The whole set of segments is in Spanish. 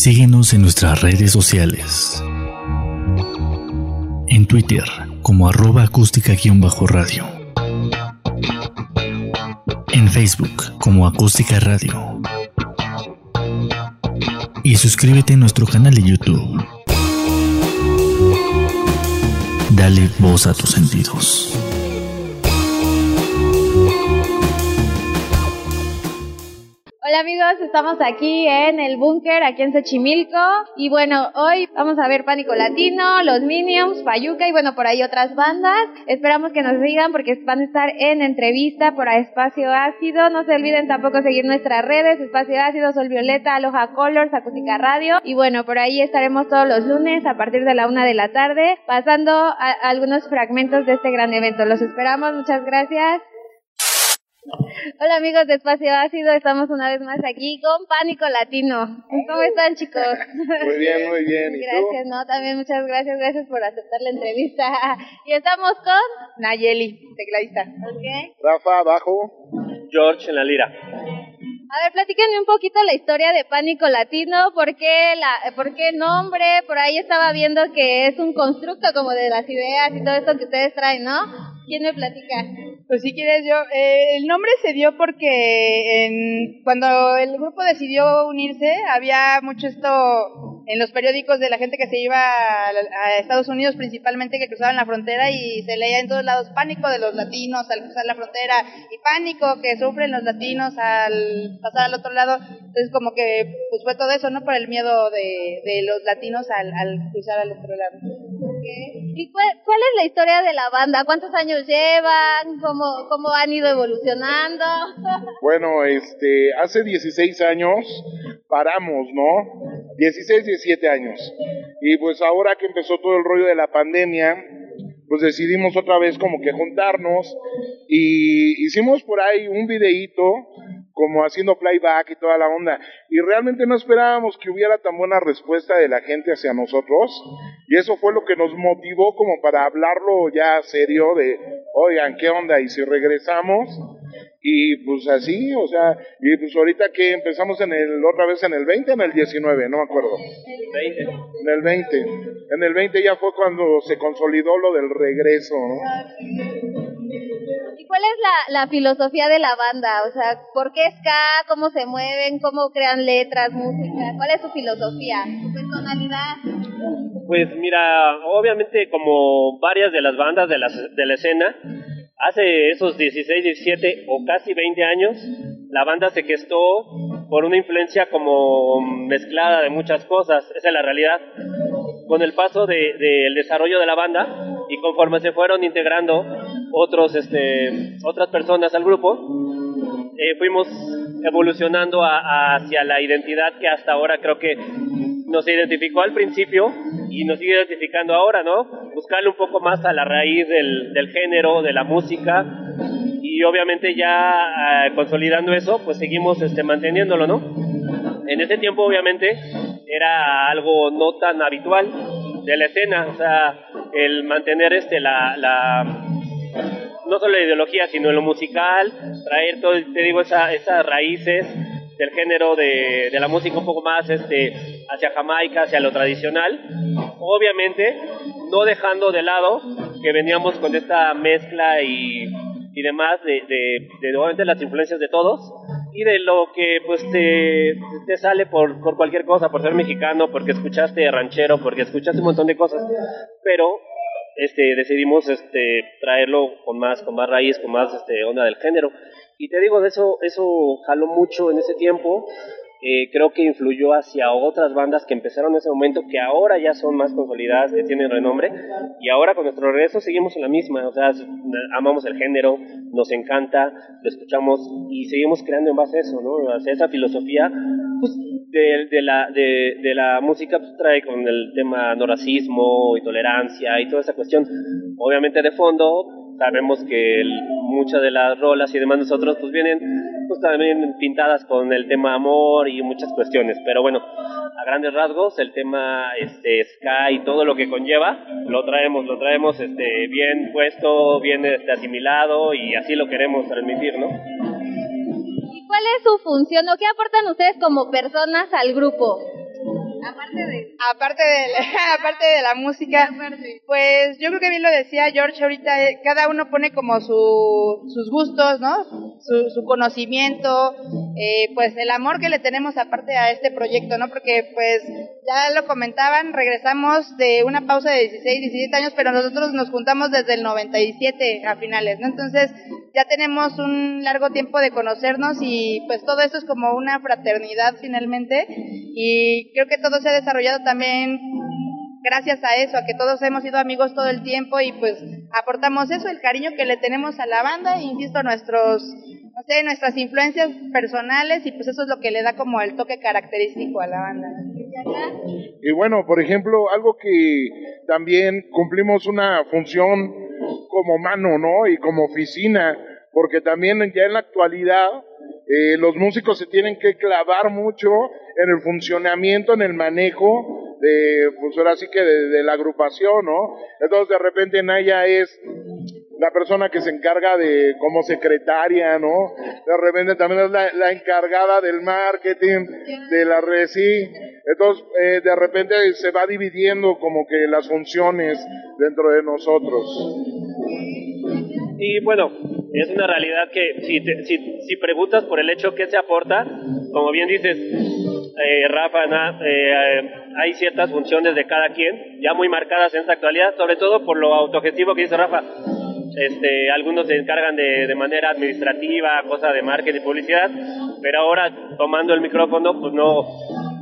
Síguenos en nuestras redes sociales. En Twitter como arroba acústica-radio. En Facebook como acústica radio. Y suscríbete a nuestro canal de YouTube. Dale voz a tus sentidos. Amigos, estamos aquí en el búnker, aquí en Xochimilco. Y bueno, hoy vamos a ver Pánico Latino, Los Minions, Fayuca y bueno, por ahí otras bandas. Esperamos que nos sigan porque van a estar en entrevista por Espacio Ácido. No se olviden tampoco seguir nuestras redes, Espacio Ácido, Sol Violeta, Aloha Colors, Acústica Radio. Y bueno, por ahí estaremos todos los lunes a partir de la una de la tarde, pasando algunos fragmentos de este gran evento. Los esperamos, muchas gracias. Hola amigos de Espacio Ácido, estamos una vez más aquí con Pánico Latino. ¿Cómo están chicos? Muy bien, muy bien. gracias, ¿no? También muchas gracias, gracias por aceptar la entrevista. Y estamos con Nayeli, tecladista. Ok. Rafa, abajo. George en la lira. A ver, platíquenme un poquito la historia de Pánico Latino, ¿por qué, la, por qué nombre? Por ahí estaba viendo que es un constructo como de las ideas y todo esto que ustedes traen, ¿no? ¿Quién me platica? Pues si quieres yo, eh, el nombre se dio porque en, cuando el grupo decidió unirse había mucho esto en los periódicos de la gente que se iba a, Estados Unidos principalmente que cruzaban la frontera y se leía en todos lados pánico de los latinos al cruzar la frontera y pánico que sufren los latinos al pasar al otro lado. Entonces como que pues fue todo eso, ¿no? Por el miedo de, de los latinos al, al cruzar al otro lado. ¿Y cuál, cuál, es la historia de la banda? ¿Cuántos años llevan? ¿Cómo, cómo han ido evolucionando? Bueno, este, hace 16 años paramos, ¿no? 16, 17 años. Y pues ahora que empezó todo el rollo de la pandemia, pues decidimos otra vez como que juntarnos y hicimos por ahí un videíto como haciendo playback y toda la onda. Y realmente no esperábamos que hubiera tan buena respuesta de la gente hacia nosotros. Y eso fue lo que nos motivó como para hablarlo ya serio de, oigan, ¿qué onda? Y si regresamos, y pues así, o sea, y pues ahorita que empezamos en el, otra vez en el 20, en el 19, no me acuerdo. 20. En el 20. En el 20 ya fue cuando se consolidó lo del regreso, ¿no? ¿Y cuál es la, la filosofía de la banda? O sea, ¿por qué ska? ¿Cómo se mueven? ¿Cómo crean letras, música? ¿Cuál es su filosofía? ¿Su personalidad? Pues mira, obviamente como varias de las bandas de la, de la escena, hace esos 16, 17 o casi 20 años, la banda se gestó por una influencia como mezclada de muchas cosas, esa es la realidad. Con el paso del de, desarrollo de la banda y conforme se fueron integrando otros, este, otras personas al grupo, eh, fuimos evolucionando hacia la identidad que hasta ahora creo que nos identificó al principio y nos sigue identificando ahora, ¿no? Buscarle un poco más a la raíz del, del género, de la música y obviamente ya eh, consolidando eso, pues seguimos este, manteniéndolo, ¿no? En ese tiempo obviamente era algo no tan habitual de la escena, o sea, el mantener este la, la no solo la ideología, sino lo musical, traer todo, te digo, esa, esas raíces del género de, de, la música un poco más este, hacia Jamaica, hacia lo tradicional. Obviamente, no dejando de lado que veníamos con esta mezcla y, y demás de, de, de, las influencias de todos y de lo que pues te, te sale por, por cualquier cosa, por ser mexicano, porque escuchaste ranchero, porque escuchaste un montón de cosas, pero este decidimos este traerlo con más con más raíz con más este onda del género. Y te digo eso eso jaló mucho en ese tiempo eh, creo que influyó hacia otras bandas que empezaron en ese momento que ahora ya son más consolidadas que tienen renombre y ahora con nuestro regreso seguimos en la misma o sea amamos el género nos encanta lo escuchamos y seguimos creando en base a eso no hacia esa filosofía pues de, de, la, de, de la música pues, trae con el tema no racismo y tolerancia y toda esa cuestión. Obviamente de fondo sabemos que muchas de las rolas y demás nosotros pues vienen pues también pintadas con el tema amor y muchas cuestiones, pero bueno, a grandes rasgos el tema este ska y todo lo que conlleva lo traemos, lo traemos este bien puesto, bien este, asimilado y así lo queremos transmitir, ¿no? ¿Cuál es su función o qué aportan ustedes como personas al grupo? Aparte de... Aparte de, aparte de la música, pues yo creo que bien lo decía George ahorita, eh, cada uno pone como su, sus gustos, ¿no? Su, su conocimiento, eh, pues el amor que le tenemos aparte a este proyecto, ¿no? Porque pues ya lo comentaban, regresamos de una pausa de 16, 17 años, pero nosotros nos juntamos desde el 97 a finales, ¿no? Entonces ya tenemos un largo tiempo de conocernos y pues todo esto es como una fraternidad finalmente y creo que todo se ha desarrollado también gracias a eso, a que todos hemos sido amigos todo el tiempo y pues aportamos eso, el cariño que le tenemos a la banda, insisto, nuestros, no sé, nuestras influencias personales y pues eso es lo que le da como el toque característico a la banda. Y bueno, por ejemplo, algo que también cumplimos una función como mano, ¿no? Y como oficina, porque también ya en la actualidad eh, los músicos se tienen que clavar mucho en el funcionamiento, en el manejo de, pues ahora sí que de, la agrupación, ¿no? Entonces de repente Naya es la persona que se encarga de como secretaria, ¿no? De repente también es la, encargada del marketing, de la red, sí. Entonces, eh, de repente se va dividiendo como que las funciones dentro de nosotros. Y bueno, es una realidad que si, si, si preguntas por el hecho que se aporta, como bien dices, eh, Rafa, eh, hay ciertas funciones de cada quien, ya muy marcadas en esta actualidad, sobre todo por lo autogestivo que dice Rafa. Este, algunos se encargan de, de manera administrativa, cosa de marketing y publicidad, pero ahora tomando el micrófono, pues no,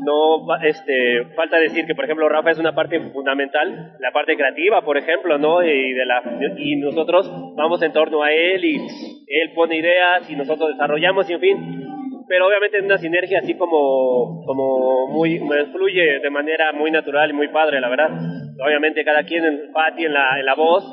no este falta decir que por ejemplo Rafa es una parte fundamental la parte creativa por ejemplo no y de la y nosotros vamos en torno a él y él pone ideas y nosotros desarrollamos y en fin pero obviamente es una sinergia así como como muy fluye de manera muy natural y muy padre la verdad obviamente cada quien en Pati en la, en la voz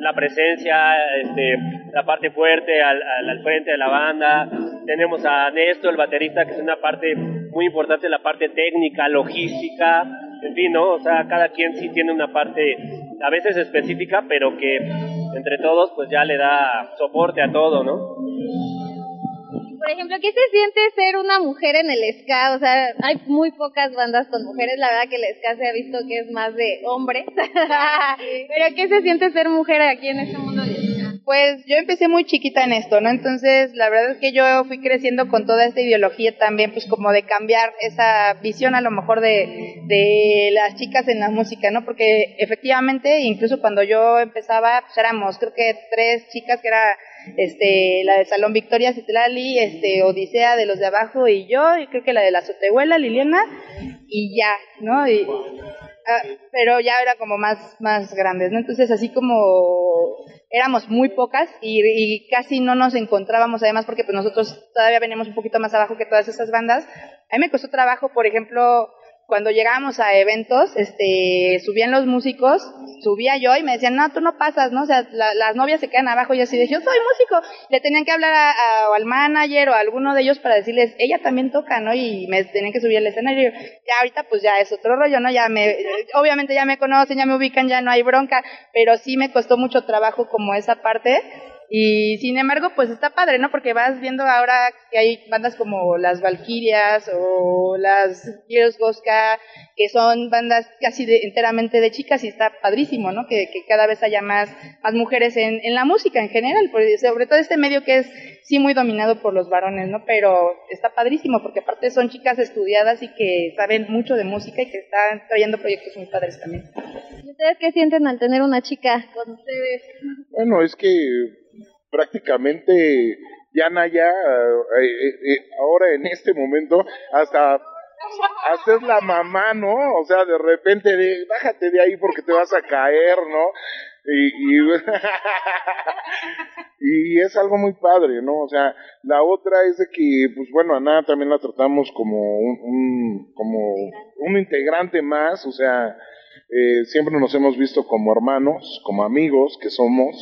la presencia este la parte fuerte al, al frente de la banda tenemos a Néstor, el baterista, que es una parte muy importante, la parte técnica, logística, en fin, ¿no? O sea, cada quien sí tiene una parte a veces específica, pero que entre todos pues ya le da soporte a todo, ¿no? Por ejemplo, ¿qué se siente ser una mujer en el ska? O sea, hay muy pocas bandas con mujeres, la verdad que el ska se ha visto que es más de hombres. Pero ¿qué se siente ser mujer aquí en este mundo pues yo empecé muy chiquita en esto, ¿no? Entonces, la verdad es que yo fui creciendo con toda esta ideología también, pues como de cambiar esa visión a lo mejor de, de las chicas en la música, ¿no? Porque efectivamente, incluso cuando yo empezaba, pues éramos creo que tres chicas que era este la de Salón Victoria Citlali, este Odisea de los de abajo y yo, y creo que la de la Sotehuela, Liliana, y ya, ¿no? Y, ah, pero ya era como más, más grandes, ¿no? Entonces así como éramos muy pocas y, casi no nos encontrábamos además porque pues nosotros todavía venimos un poquito más abajo que todas esas bandas. A mí me costó trabajo, por ejemplo, cuando llegábamos a eventos, este, subían los músicos, subía yo y me decían, no, tú no pasas, ¿no? O sea, las novias se quedan abajo y así de, yo soy músico. Le tenían que hablar a, al manager o a alguno de ellos para decirles, ella también toca, ¿no? Y me tenían que subir al escenario. Ya ahorita pues ya es otro rollo, ¿no? Ya me, obviamente ya me conocen, ya me ubican, ya no hay bronca, pero sí me costó mucho trabajo como esa parte y sin embargo, pues está padre, ¿no? Porque vas viendo ahora que hay bandas como las Valkyrias o las Girls Goska, que son bandas casi enteramente de chicas y está padrísimo, ¿no? Que, cada vez haya más, más mujeres en, en la música en general, sobre todo este medio que es sí muy dominado por los varones, ¿no? Pero está padrísimo porque aparte son chicas estudiadas y que saben mucho de música y que están trayendo proyectos muy padres también. ¿Y ustedes qué sienten al tener una chica con ustedes? Bueno, es que prácticamente ya Naya, eh, eh, eh, ahora en este momento, hasta hacer la mamá, ¿no? O sea, de repente, de, bájate de ahí porque te vas a caer, ¿no? Y, y, es algo muy padre, ¿no? O sea, la otra es de que, pues bueno, a Naya también la tratamos como un como un integrante más, o sea, eh, siempre nos hemos visto como hermanos, como amigos que somos,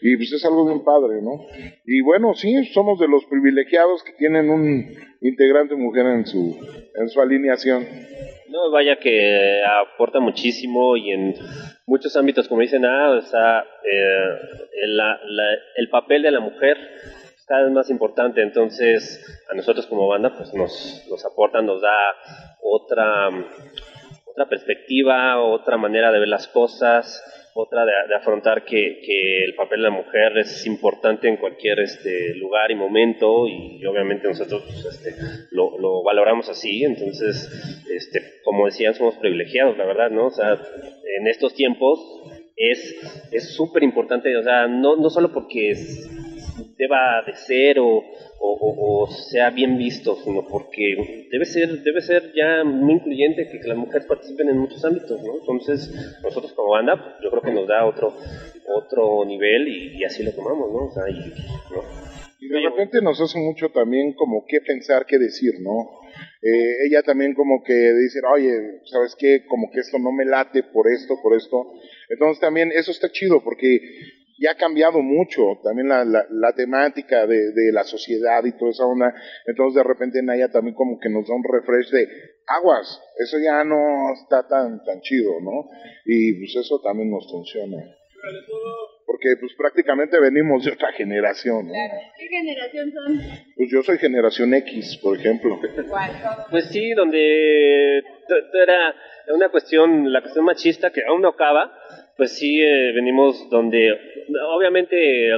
y pues es algo bien padre, ¿no? Y bueno, sí, somos de los privilegiados que tienen un integrante mujer en su, en su alineación. No, vaya que aporta muchísimo y en muchos ámbitos, como dicen, ah, o sea, eh, el, el papel de la mujer cada vez más importante, entonces a nosotros como banda pues nos, nos aporta, nos da otra otra perspectiva, otra manera de ver las cosas, otra de, afrontar que, que, el papel de la mujer es importante en cualquier este, lugar y momento y, obviamente nosotros pues, este, lo, lo, valoramos así, entonces, este, como decían, somos privilegiados, la verdad, ¿no? O sea, en estos tiempos es súper importante, o sea, no, no solo porque deba de ser o, o, sea bien visto, sino porque debe ser, debe ser ya muy incluyente que, las mujeres participen en muchos ámbitos, ¿no? Entonces, nosotros como banda, pues, yo creo que nos da otro, otro nivel y, así lo tomamos, ¿no? O sea, y, y de repente nos hace mucho también como qué pensar, qué decir, ¿no? Eh, ella también como que dice, oye, ¿sabes qué? Como que esto no me late por esto, por esto. Entonces también eso está chido porque ya ha cambiado mucho también la, la, temática de, de, la sociedad y toda esa onda. Entonces de repente Naya también como que nos da un refresh de aguas, eso ya no está tan, tan chido, ¿no? Y pues eso también nos funciona. Porque pues prácticamente venimos de otra generación, ¿no? ¿Qué generación son? Pues yo soy generación X, por ejemplo. Pues sí, donde era una cuestión, la cuestión machista que aún no acaba, pues sí eh, venimos donde, obviamente,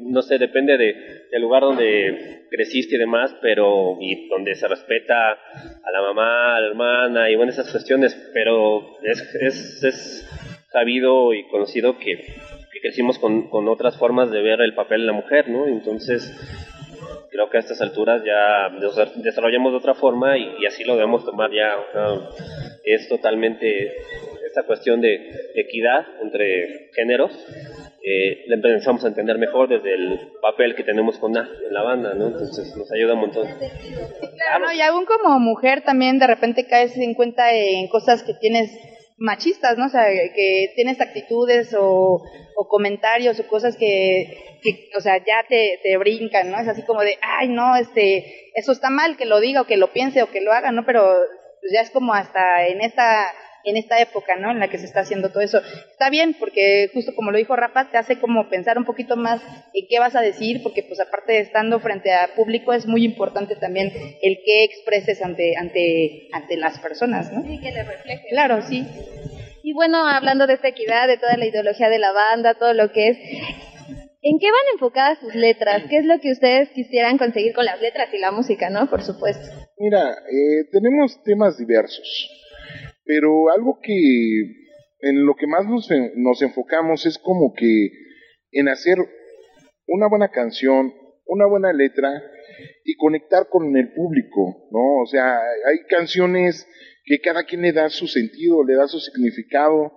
no sé, depende de, del lugar donde creciste y demás, pero y donde se respeta a la mamá, a la hermana y bueno, esas cuestiones, pero es, es, es sabido y conocido que, que crecimos con, con, otras formas de ver el papel de la mujer, ¿no? Entonces, creo que a estas alturas ya desarrollamos de otra forma y, y así lo debemos tomar ya. es totalmente esta cuestión de equidad entre géneros, eh, la empezamos a entender mejor desde el papel que tenemos con A en la banda, ¿no? Entonces nos ayuda un montón. Claro, y aún como mujer también de repente caes en cuenta en cosas que tienes machistas, ¿no? O sea, que tienes actitudes o, comentarios o cosas que, o sea, ya te, te, brincan, ¿no? Es así como de, ay, no, este, eso está mal que lo diga o que lo piense o que lo haga, ¿no? Pero pues ya es como hasta en esta en esta época, ¿no? En la que se está haciendo todo eso. Está bien, porque justo como lo dijo Rafa, te hace como pensar un poquito más en qué vas a decir, porque pues aparte de estando frente a público es muy importante también el qué expreses ante, ante, ante las personas, ¿no? Sí, que le refleje. Claro, sí. Y bueno, hablando de esta equidad, de toda la ideología de la banda, todo lo que es, ¿En qué van enfocadas sus letras? ¿Qué es lo que ustedes quisieran conseguir con las letras y la música, no? Por supuesto. Mira, eh, tenemos temas diversos. Pero algo que en lo que más nos, nos enfocamos es como que en hacer una buena canción, una buena letra y conectar con el público, ¿no? O sea, hay canciones que cada quien le da su sentido, le da su significado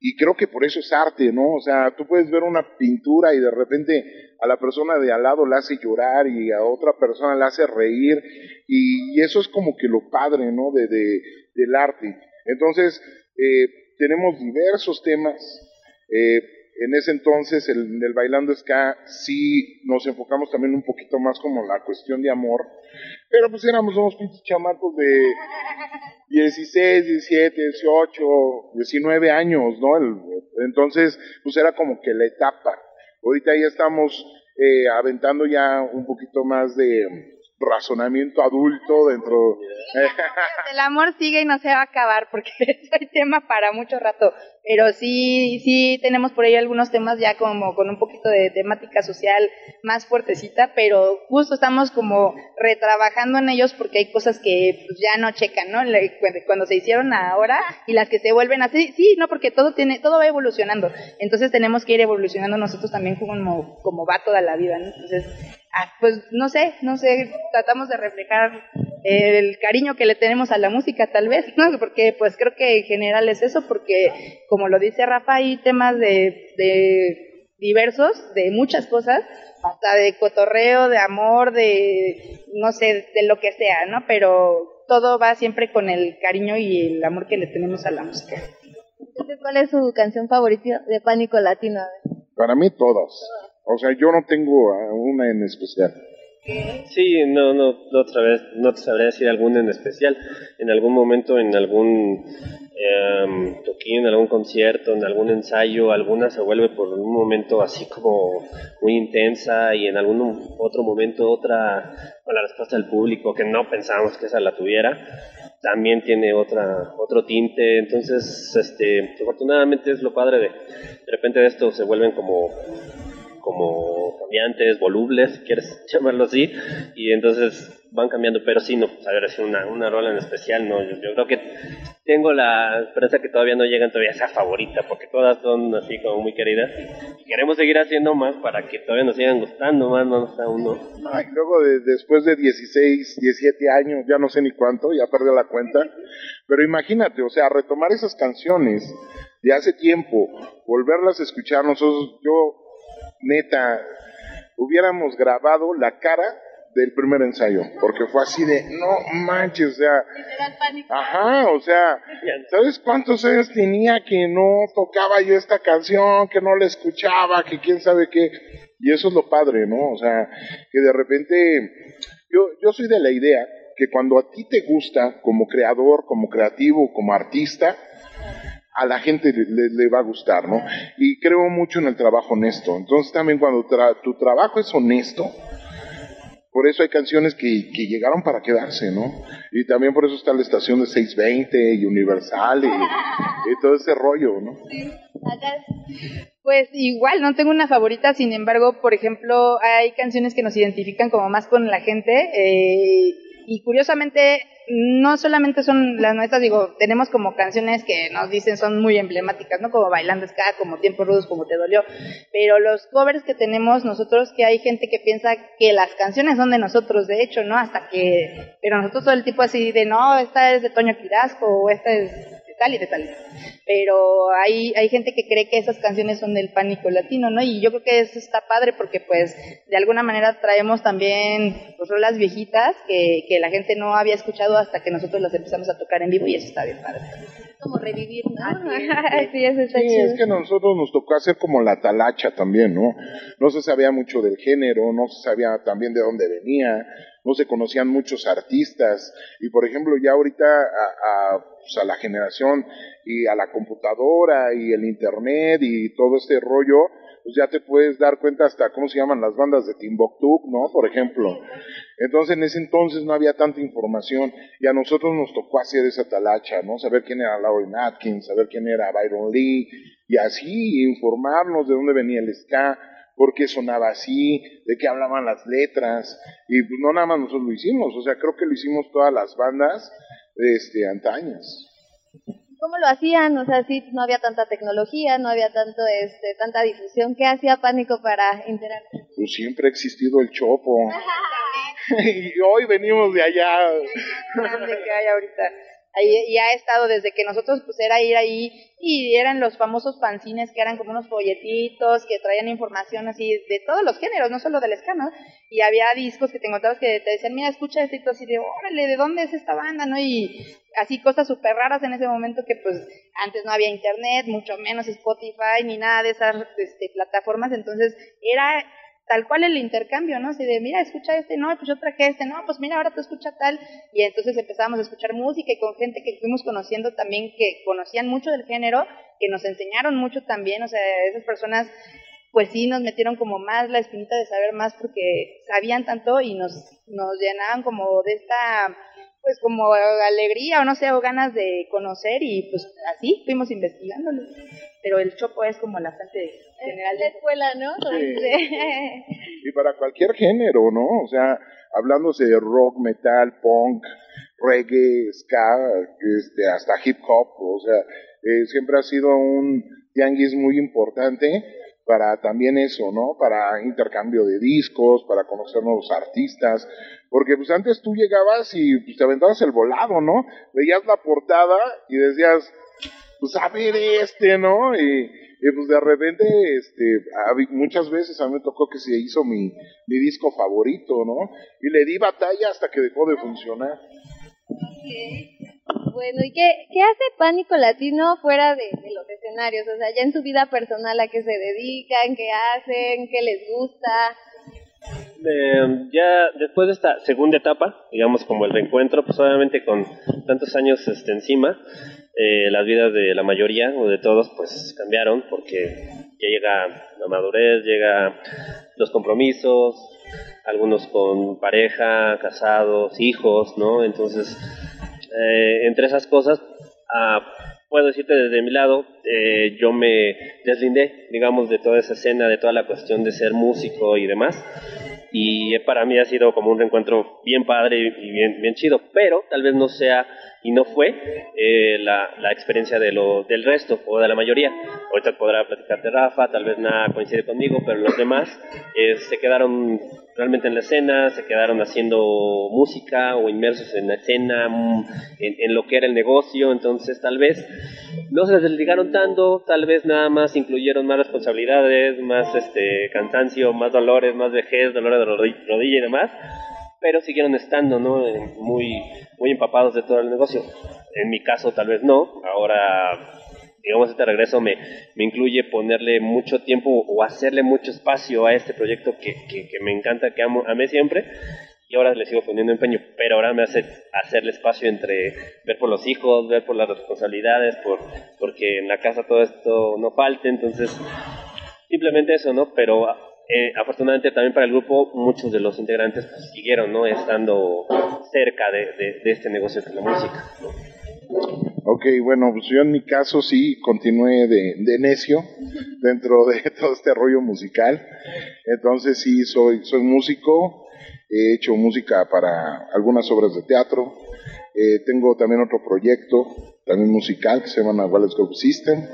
y creo que por eso es arte, ¿no? O sea, tú puedes ver una pintura y de repente a la persona de al lado la hace llorar y a otra persona la hace reír y, eso es como que lo padre, ¿no? De, de, del arte. Entonces, eh, tenemos diversos temas. Eh, en ese entonces, en el, Bailando Ska, sí nos enfocamos también un poquito más como la cuestión de amor. Pero pues éramos unos pinches chamacos de 16, 17, 18, 19 años, ¿no? entonces, pues era como que la etapa. Ahorita ya estamos eh, aventando ya un poquito más de razonamiento adulto dentro. El amor sigue y no se va a acabar porque es tema para mucho rato. Pero sí, sí tenemos por ahí algunos temas ya como con un poquito de temática social más fuertecita, pero justo estamos como retrabajando en ellos porque hay cosas que pues, ya no checan, ¿no? Cuando se hicieron ahora y las que se vuelven así, sí, no, porque todo tiene, todo va evolucionando. Entonces tenemos que ir evolucionando nosotros también como, como va toda la vida, ¿no? Entonces, pues no sé, no sé, tratamos de reflejar el cariño que le tenemos a la música tal vez, ¿no? Porque pues creo que en general es eso, porque como lo dice Rafa, hay temas de, de diversos, de muchas cosas, hasta de cotorreo, de amor, de no sé, de lo que sea, ¿no? Pero todo va siempre con el cariño y el amor que le tenemos a la música. Entonces, ¿cuál es su canción favorita de Pánico Latino? Para mí todas. O sea, yo no tengo una en especial. Sí, no, no, otra vez, no te sabría decir alguna en especial. En algún momento, en algún eh, toquín, en algún concierto, en algún ensayo, alguna se vuelve por un momento así como muy intensa y en algún otro momento otra con la respuesta del público que no pensábamos que esa la tuviera. también tiene otra otro tinte entonces este afortunadamente es lo padre de de repente de esto se vuelven como como cambiantes, volubles, si quieres llamarlo así, y entonces van cambiando, pero sí, no, saber hacer una, una rola en especial, no, yo, yo, creo que tengo la esperanza que todavía no llegan todavía a esa favorita, porque todas son así como muy queridas, y queremos seguir haciendo más para que todavía nos sigan gustando más, no a uno. Ay, luego de, después de 16, 17 años, ya no sé ni cuánto, ya perdí la cuenta, pero imagínate, o sea, retomar esas canciones de hace tiempo, volverlas a escuchar, nosotros, yo neta, hubiéramos grabado la cara del primer ensayo, porque fue así de, no manches, o sea, ajá, o sea, ¿sabes cuántos años tenía que no tocaba yo esta canción, que no la escuchaba, que quién sabe qué? Y eso es lo padre, ¿no? O sea, que de repente, yo, yo soy de la idea que cuando a ti te gusta, como creador, como creativo, como artista, a la gente le, va a gustar, ¿no? Y creo mucho en el trabajo honesto. Entonces también cuando tra tu trabajo es honesto, por eso hay canciones que, llegaron para quedarse, ¿no? Y también por eso está la estación de 620 y Universal y, y todo ese rollo, ¿no? Sí. Pues igual, no tengo una favorita, sin embargo, por ejemplo, hay canciones que nos identifican como más con la gente eh, y curiosamente no solamente son las nuestras, digo, tenemos como canciones que nos dicen son muy emblemáticas, ¿no? Como Bailando Ska, como Tiempo Rudos, como Te Dolió, pero los covers que tenemos nosotros, que hay gente que piensa que las canciones son de nosotros, de hecho, ¿no? Hasta que, pero nosotros todo el tipo así de, no, esta es de Toño Quirasco, o esta es tal y de tal. Pero hay, hay gente que cree que esas canciones son del pánico latino, ¿no? Y yo creo que eso está padre porque pues de alguna manera traemos también pues, rolas viejitas que, que la gente no había escuchado hasta que nosotros las empezamos a tocar en vivo y eso está bien padre. Como revivir, ¿no? sí, eso está sí, chido. es que a nosotros nos tocó hacer como la talacha también, ¿no? No se sabía mucho del género, no se sabía también de dónde venía, no se conocían muchos artistas y por ejemplo ya ahorita a, a, pues a la generación y a la computadora y el internet y todo este rollo, pues ya te puedes dar cuenta hasta cómo se llaman las bandas de Timbuktu, ¿no? Por ejemplo. Entonces en ese entonces no había tanta información y a nosotros nos tocó hacer esa talacha, ¿no? Saber quién era Lauren Atkins, saber quién era Byron Lee y así informarnos de dónde venía el ska, por qué sonaba así, de qué hablaban las letras y pues no nada más nosotros lo hicimos, o sea, creo que lo hicimos todas las bandas este antañas. ¿Cómo lo hacían? O sea, sí, no había tanta tecnología, no había tanto, este, tanta difusión. ¿Qué hacía Pánico para interactuar? Pues siempre ha existido el chopo. y hoy venimos de allá. grande que hay ahorita. Y ha estado desde que nosotros pues era ir ahí y eran los famosos fanzines que eran como unos folletitos que traían información así de todos los géneros, no solo del ska, ¿no? Y había discos que te encontrabas que te decían, mira, escucha esto y tú así de, órale, ¿de dónde es esta banda, no? Y así cosas súper raras en ese momento que pues antes no había internet, mucho menos Spotify ni nada de esas este, plataformas, entonces era tal cual el intercambio, ¿no? Así de, mira, escucha este, no, pues yo traje este, no, pues mira, ahora tú escucha tal. Y entonces empezamos a escuchar música y con gente que fuimos conociendo también, que conocían mucho del género, que nos enseñaron mucho también, o sea, esas personas pues sí nos metieron como más la espinita de saber más porque sabían tanto y nos, nos llenaban como de esta pues como alegría o no sé, o ganas de conocer y pues así fuimos investigándolo. Pero el chopo es como la fuente general de escuela, ¿no? Sí. y para cualquier género, ¿no? O sea, hablándose de rock, metal, punk, reggae, ska, este, hasta hip hop, o sea, eh, siempre ha sido un tianguis muy importante para también eso, ¿no? Para intercambio de discos, para conocer nuevos artistas, porque pues antes tú llegabas y pues, te aventabas el volado, ¿no? Veías la portada y decías, pues a ver este, ¿no? Y, pues de repente, este, muchas veces a mí me tocó que se hizo mi, mi disco favorito, ¿no? Y le di batalla hasta que dejó de funcionar. Okay. Bueno, ¿y qué, qué hace Pánico Latino fuera de, los escenarios? O sea, ya en su vida personal, ¿a qué se dedican? ¿Qué hacen? ¿Qué les gusta? Ya después de esta segunda etapa, digamos como el reencuentro, pues obviamente con tantos años este, encima, eh, las vidas de la mayoría o de todos pues cambiaron porque ya llega la madurez, llega los compromisos, algunos con pareja, casados, hijos, ¿no? Entonces eh, entre esas cosas, ah, puedo decirte desde mi lado, eh, yo me deslindé, digamos, de toda esa escena, de toda la cuestión de ser músico y demás. Y para mí ha sido como un reencuentro bien padre y bien, bien chido, pero tal vez no sea y no fue eh, la, la, experiencia de lo, del resto o de la mayoría. Ahorita podrá platicarte Rafa, tal vez nada coincide conmigo, pero los demás eh, se quedaron realmente en la escena, se quedaron haciendo música o inmersos en la escena, mm, en, en lo que era el negocio, entonces tal vez no se desligaron tanto, tal vez nada más incluyeron más responsabilidades, más este cansancio, más dolores, más vejez, dolores de rodilla y demás, pero siguieron estando, ¿no? Muy, muy empapados de todo el negocio. En mi caso tal vez no, ahora digamos este regreso me, me incluye ponerle mucho tiempo o hacerle mucho espacio a este proyecto que, que, que me encanta, que amo, amé siempre y ahora le sigo poniendo empeño, pero ahora me hace hacerle espacio entre ver por los hijos, ver por las responsabilidades, por porque en la casa todo esto no falte, entonces simplemente eso, ¿no? Pero eh, afortunadamente también para el grupo muchos de los integrantes pues, siguieron, ¿no? Estando cerca de, de, de este negocio de la música. Ok, bueno, pues yo en mi caso sí continué de, de, necio dentro de todo este rollo musical. Entonces sí, soy, soy músico, he hecho música para algunas obras de teatro. Eh, tengo también otro proyecto, también musical, que se llama Wallace Go System.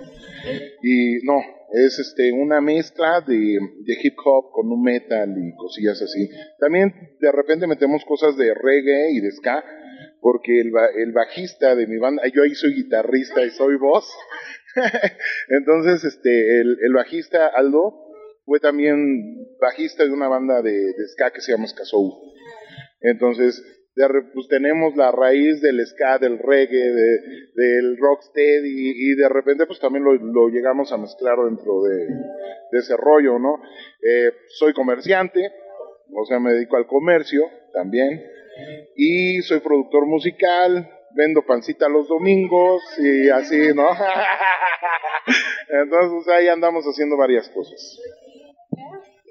Y no, es este una mezcla de, de, hip hop con un metal y cosillas así. También de repente metemos cosas de reggae y de ska, porque el, el bajista de mi banda, yo ahí soy guitarrista y soy voz. Entonces, este, el, el bajista Aldo fue también bajista de una banda de, de ska que se llama Skazou. Entonces, de, pues tenemos la raíz del ska, del reggae, de, del rocksteady y, de repente pues también lo, llegamos a mezclar dentro de, de ese rollo, ¿no? Eh, soy comerciante, o sea, me dedico al comercio también y soy productor musical, vendo pancita los domingos y así, ¿no? Entonces ahí andamos haciendo varias cosas.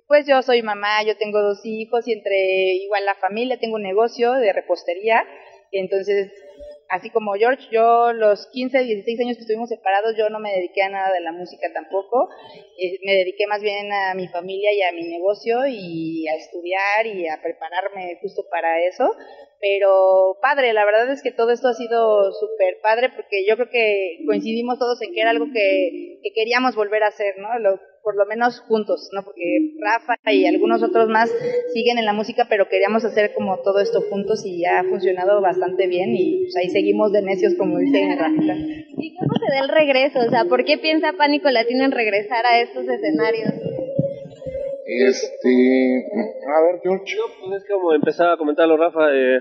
Pues yo soy mamá, yo tengo dos hijos y entre igual la familia tengo un negocio de repostería. Entonces, así como George, yo los 15, 16 años que estuvimos separados, yo no me dediqué a nada de la música tampoco. Eh, me dediqué más bien a mi familia y a mi negocio y a estudiar y a prepararme justo para eso. Pero padre, la verdad es que todo esto ha sido súper padre porque yo creo que coincidimos todos en que era algo que, que queríamos volver a hacer, ¿no? Lo, por lo menos juntos, ¿no? Porque Rafa y algunos otros más siguen en la música, pero queríamos hacer como todo esto juntos y ha funcionado bastante bien y pues ahí seguimos de necios, como dice Rafa. ¿Y cómo se da el regreso? O sea, ¿por qué piensa Pánico Latino en regresar a estos escenarios? Este, a ver, George. No, pues es como empezaba a comentarlo Rafa, eh,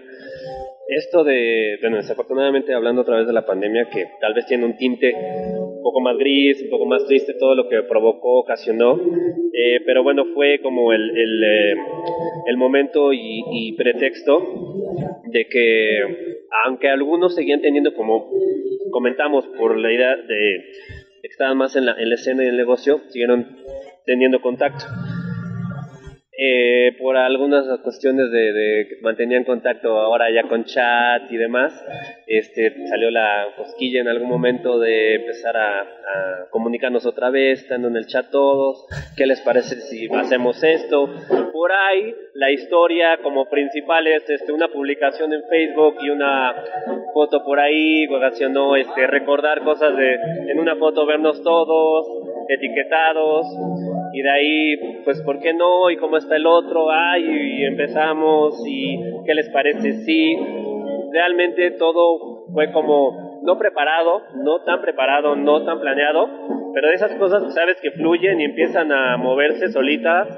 esto de, bueno, desafortunadamente hablando a través de la pandemia, que tal vez tiene un tinte un poco más gris, un poco más triste, todo lo que provocó, ocasionó, eh, pero bueno, fue como el, el, eh, el momento y, y, pretexto de que, aunque algunos seguían teniendo, como comentamos, por la idea de, que estaban más en la, en la escena y el negocio, siguieron teniendo contacto. Eh, por algunas cuestiones de, de, que mantenían contacto ahora ya con chat y demás, este, salió la cosquilla en algún momento de empezar a, a, comunicarnos otra vez, estando en el chat todos, qué les parece si hacemos esto. Por ahí la historia como principal es este, una publicación en Facebook y una foto por ahí, ocasionó este, recordar cosas de, en una foto vernos todos, etiquetados, y de ahí, pues, ¿por qué no? ¿Y cómo está el otro? Ay, y empezamos, ¿y qué les parece? Sí, realmente todo fue como no preparado, no tan preparado, no tan planeado, pero esas cosas sabes que fluyen y empiezan a moverse solitas,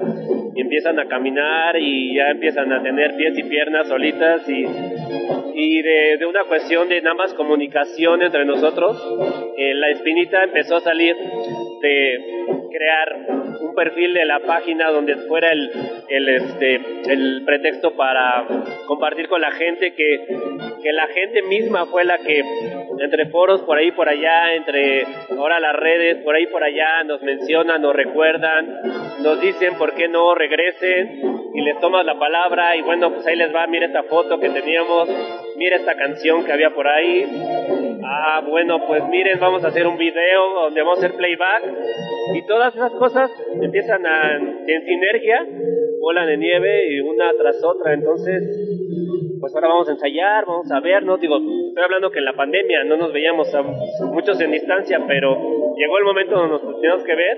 y empiezan a caminar y ya empiezan a tener pies y piernas solitas y, y de, de una cuestión de nada más comunicación entre nosotros, eh, la espinita empezó a salir de crear un perfil de la página donde fuera el, el, este, el pretexto para compartir con la gente que, que la gente misma fue la que entre foros por ahí por allá, entre ahora las redes por ahí por allá nos mencionan, nos recuerdan, nos dicen por qué no regresen y les tomas la palabra y bueno, pues ahí les va, mira esta foto que teníamos, mira esta canción que había por ahí. Ah, bueno, pues miren, vamos a hacer un video donde vamos a hacer playback. Y todas esas cosas empiezan a, en sinergia, bola de nieve y una tras otra, entonces pues ahora vamos a ensayar, vamos a ver, no digo, estoy hablando que en la pandemia no nos veíamos a muchos en distancia, pero llegó el momento donde nos teníamos que ver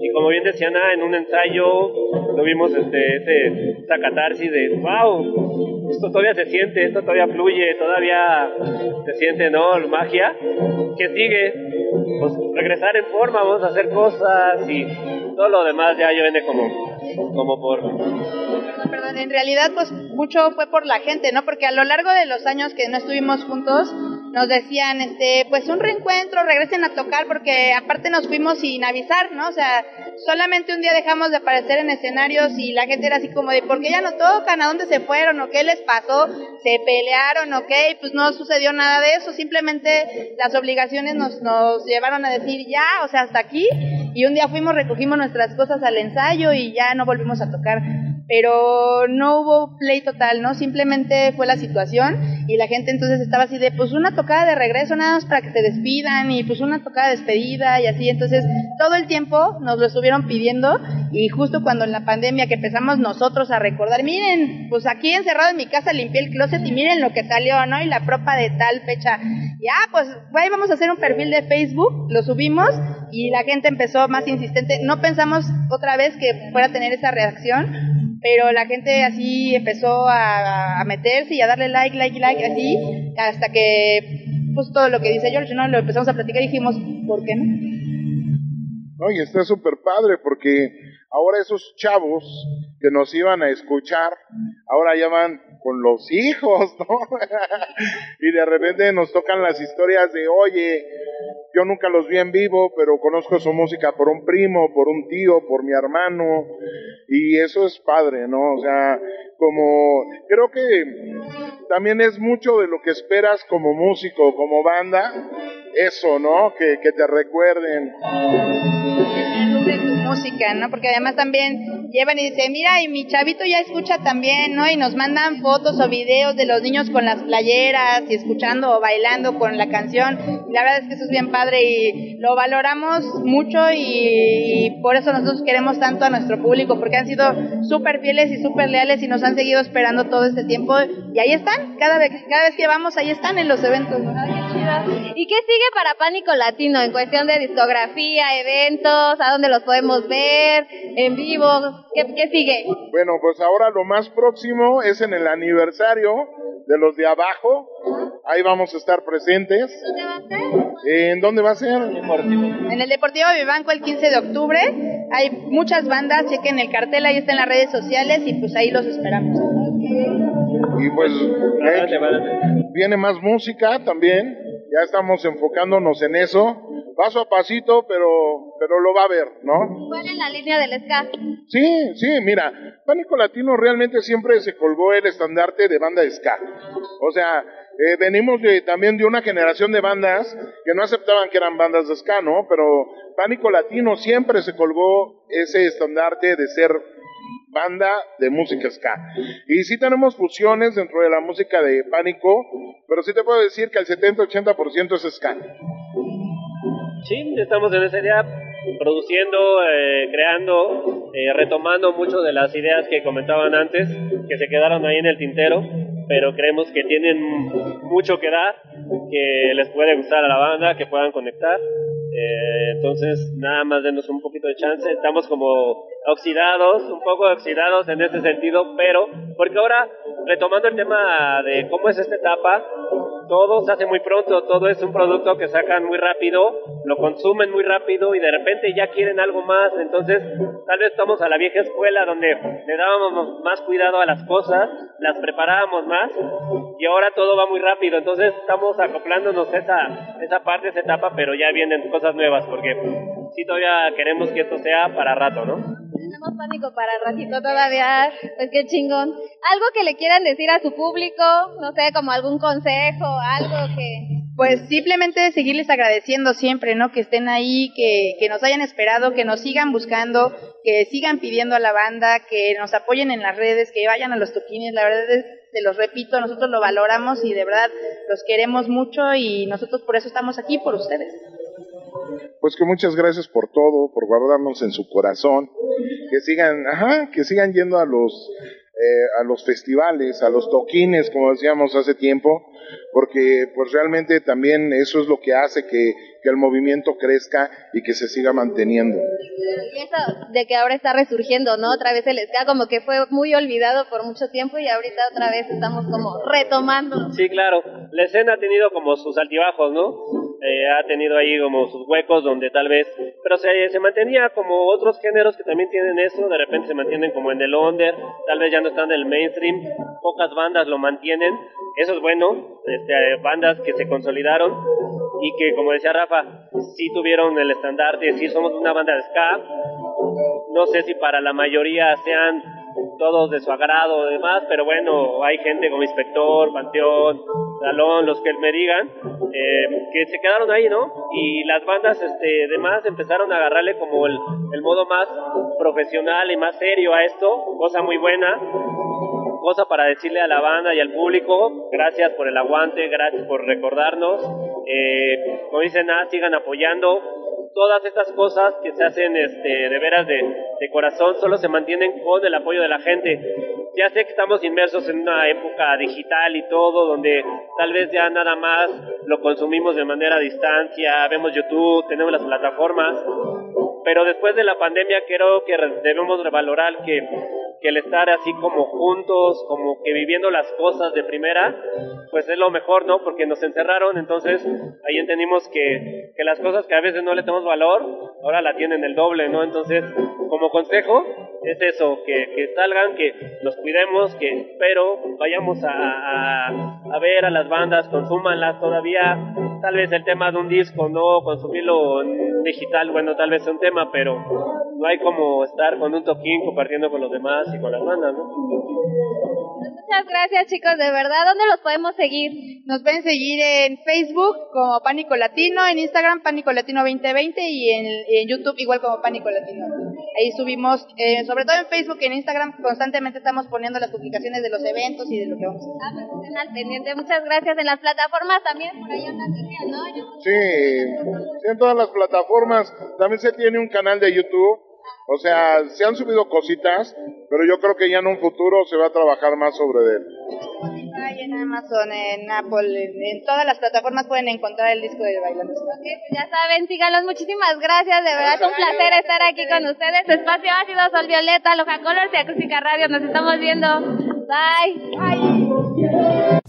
y como bien decía Ana, en un ensayo tuvimos este, ese, esa catarsis de, wow, esto todavía se siente, esto todavía fluye, todavía se siente, ¿no? Magia. ¿Qué sigue? Pues regresar en forma, vamos a hacer cosas y todo lo demás ya yo viene como, como por... perdón, en realidad pues mucho fue por la gente, ¿no? Porque a lo largo de los años que no estuvimos juntos, nos decían, este, pues un reencuentro, regresen a tocar, porque aparte nos fuimos sin avisar, ¿no? O sea, solamente un día dejamos de aparecer en escenarios y la gente era así como de, ¿por qué ya no tocan? ¿A dónde se fueron? ¿O qué les pasó? ¿Se pelearon? ¿O qué? Pues no sucedió nada de eso, simplemente las obligaciones nos, nos llevaron a decir, ya, o sea, hasta aquí, y un día fuimos, recogimos nuestras cosas al ensayo y ya no volvimos a tocar pero no hubo play total, ¿no? Simplemente fue la situación y la gente entonces estaba así de, pues una tocada de regreso nada más para que se despidan y pues una tocada de despedida y así, entonces todo el tiempo nos lo estuvieron pidiendo y justo cuando en la pandemia que empezamos nosotros a recordar, miren, pues aquí encerrado en mi casa limpié el closet y miren lo que salió, ¿no? Y la propa de tal fecha, ya, pues ahí vamos a hacer un perfil de Facebook, lo subimos y la gente empezó más insistente, no pensamos otra vez que fuera a tener esa reacción, pero la gente así empezó a, meterse y a darle like, like, like, así, hasta que, pues todo lo que dice George, ¿no? Lo empezamos a platicar y dijimos, ¿por qué no? No, y está súper padre porque ahora esos chavos que nos iban a escuchar, ahora ya van con los hijos, ¿no? y de repente nos tocan las historias de, oye, yo nunca los vi en vivo, pero conozco su música por un primo, por un tío, por mi hermano, y eso es padre, ¿no? O sea, como creo que también es mucho de lo que esperas como músico, como banda, eso, ¿no? Que, te recuerden música, ¿no? Porque además también llevan y dicen, mira, y mi chavito ya escucha también, ¿no? Y nos mandan fotos o videos de los niños con las playeras y escuchando o bailando con la canción. La verdad es que eso es bien padre y lo valoramos mucho y, por eso nosotros queremos tanto a nuestro público, porque han sido súper fieles y súper leales y nos han seguido esperando todo este tiempo. Y ahí están, cada vez, cada vez que vamos, ahí están en los eventos. ¿Y qué sigue para Pánico Latino en cuestión de discografía, eventos, a dónde los podemos ver en vivo? ¿Qué, ¿Qué, sigue? Bueno, pues ahora lo más próximo es en el aniversario de los de abajo. Ahí vamos a estar presentes. ¿Dónde va a ser? ¿En dónde va a ser? En el Deportivo Vivanco el 15 de octubre. Hay muchas bandas, chequen el cartel, ahí está en las redes sociales y pues ahí los esperamos. Y pues viene más música también. Ya estamos enfocándonos en eso paso a pasito, pero, pero lo va a ver, ¿no? ¿Cuál es la línea del ska? Sí, sí, mira, Pánico Latino realmente siempre se colgó el estandarte de banda de ska. O sea, eh, venimos de, también de una generación de bandas que no aceptaban que eran bandas de ska, ¿no? Pero Pánico Latino siempre se colgó ese estandarte de ser banda de música ska. Y sí tenemos fusiones dentro de la música de Pánico, pero sí te puedo decir que el 70-80% es ska. Sí, estamos en ese día produciendo, eh, creando, eh, retomando mucho de las ideas que comentaban antes, que se quedaron ahí en el tintero, pero creemos que tienen mucho que dar, que les puede gustar a la banda, que puedan conectar. Eh, entonces, nada más denos un poquito de chance. Estamos como oxidados, un poco oxidados en ese sentido, pero porque ahora, retomando el tema de cómo es esta etapa, todo se hace muy pronto, todo es un producto que sacan muy rápido, lo consumen muy rápido y de repente ya quieren algo más, entonces tal vez estamos a la vieja escuela donde le dábamos más cuidado a las cosas, las preparábamos más y ahora todo va muy rápido, entonces estamos acoplándonos esa, esa parte, esa etapa, pero ya vienen cosas nuevas porque sí todavía queremos que esto sea para rato, ¿no? Tenemos pánico para ratito todavía, pues qué chingón. Algo que le quieran decir a su público, no sé, como algún consejo, algo que... Pues simplemente seguirles agradeciendo siempre, ¿no? Que estén ahí, que, que nos hayan esperado, que nos sigan buscando, que sigan pidiendo a la banda, que nos apoyen en las redes, que vayan a los toquines. La verdad es, te los repito, nosotros lo valoramos y de verdad los queremos mucho y nosotros por eso estamos aquí, por ustedes. Pues que muchas gracias por todo, por guardarnos en su corazón, que sigan, ajá, que sigan yendo a los eh, a los festivales, a los toquines, como decíamos hace tiempo, porque pues realmente también eso es lo que hace que, que el movimiento crezca y que se siga manteniendo. Y eso de que ahora está resurgiendo, ¿no? Otra vez el ska como que fue muy olvidado por mucho tiempo y ahorita otra vez estamos como retomando. Sí, claro. La escena ha tenido como sus altibajos, ¿no? Eh, ha tenido ahí como sus huecos donde tal vez, pero se, se mantenía como otros géneros que también tienen eso, de repente se mantienen como en el under, tal vez ya no están en el mainstream, pocas bandas lo mantienen, eso es bueno, este, bandas que se consolidaron y que como decía Rafa, sí tuvieron el estandarte, sí somos una banda de ska, no sé si para la mayoría sean todos de su agrado y demás, pero bueno, hay gente como Inspector, Panteón, Salón, los que me digan, eh, que se quedaron ahí, ¿no? Y las bandas este, demás empezaron a agarrarle como el, el modo más profesional y más serio a esto, cosa muy buena, cosa para decirle a la banda y al público, gracias por el aguante, gracias por recordarnos, eh, como dicen, ah, sigan apoyando, todas estas cosas que se hacen este, de veras de, corazón solo se mantienen con el apoyo de la gente. Ya sé que estamos inmersos en una época digital y todo, donde tal vez ya nada más lo consumimos de manera distancia, vemos YouTube, tenemos las plataformas, pero después de la pandemia creo que debemos revalorar que, que el estar así como juntos, como que viviendo las cosas de primera, pues es lo mejor, ¿no? Porque nos encerraron, entonces ahí entendimos que, que las cosas que a veces no le tenemos valor, ahora la tienen el doble, ¿no? Entonces, como consejo, es eso, que, que salgan, que nos cuidemos, que espero vayamos a, a, a ver a las bandas, consúmanlas todavía, tal vez el tema de un disco, no consumirlo digital, bueno, tal vez es un tema, pero no hay como estar con un toquín compartiendo con los demás y con las bandas, ¿no? Muchas gracias chicos, de verdad, ¿dónde los podemos seguir? Nos pueden seguir en Facebook como Pánico Latino, en Instagram Pánico Latino 2020 y en, en YouTube igual como Pánico Latino. Ahí subimos, eh, sobre todo en Facebook y en Instagram, constantemente estamos poniendo las publicaciones de los eventos y de lo que vamos a hacer. Ah, pues al pendiente, muchas gracias. En las plataformas también, por ahí andan ¿no? Sí, en todas las plataformas. También se tiene un canal de YouTube. O sea, se han subido cositas, pero yo creo que ya en un futuro se va a trabajar más sobre él. Spotify, en Amazon, en Apple, en, todas las plataformas pueden encontrar el disco de Bailando. Okay, pues ya saben, síganos, muchísimas gracias, de verdad es un placer estar aquí con ustedes. Espacio ha sido Sol Violeta, Loja Colors y Acústica Radio, nos estamos viendo. Bye. Bye.